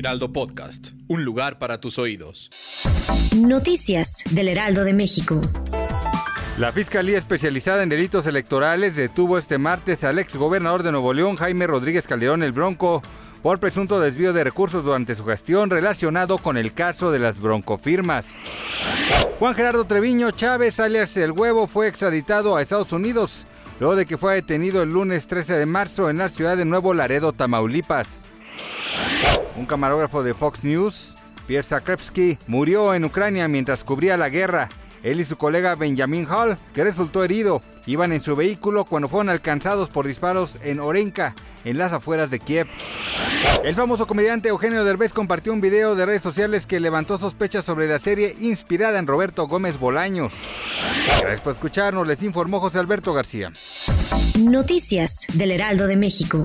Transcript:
Heraldo Podcast, un lugar para tus oídos. Noticias del Heraldo de México. La Fiscalía Especializada en Delitos Electorales detuvo este martes al ex gobernador de Nuevo León, Jaime Rodríguez Calderón el Bronco, por presunto desvío de recursos durante su gestión relacionado con el caso de las broncofirmas. Juan Gerardo Treviño Chávez, alias El Huevo, fue extraditado a Estados Unidos, luego de que fue detenido el lunes 13 de marzo en la ciudad de Nuevo Laredo, Tamaulipas. Un camarógrafo de Fox News, Pierre Zakrevsky, murió en Ucrania mientras cubría la guerra. Él y su colega Benjamin Hall, que resultó herido, iban en su vehículo cuando fueron alcanzados por disparos en Orenka, en las afueras de Kiev. El famoso comediante Eugenio Derbez compartió un video de redes sociales que levantó sospechas sobre la serie inspirada en Roberto Gómez Bolaños. Gracias por escucharnos, les informó José Alberto García. Noticias del Heraldo de México.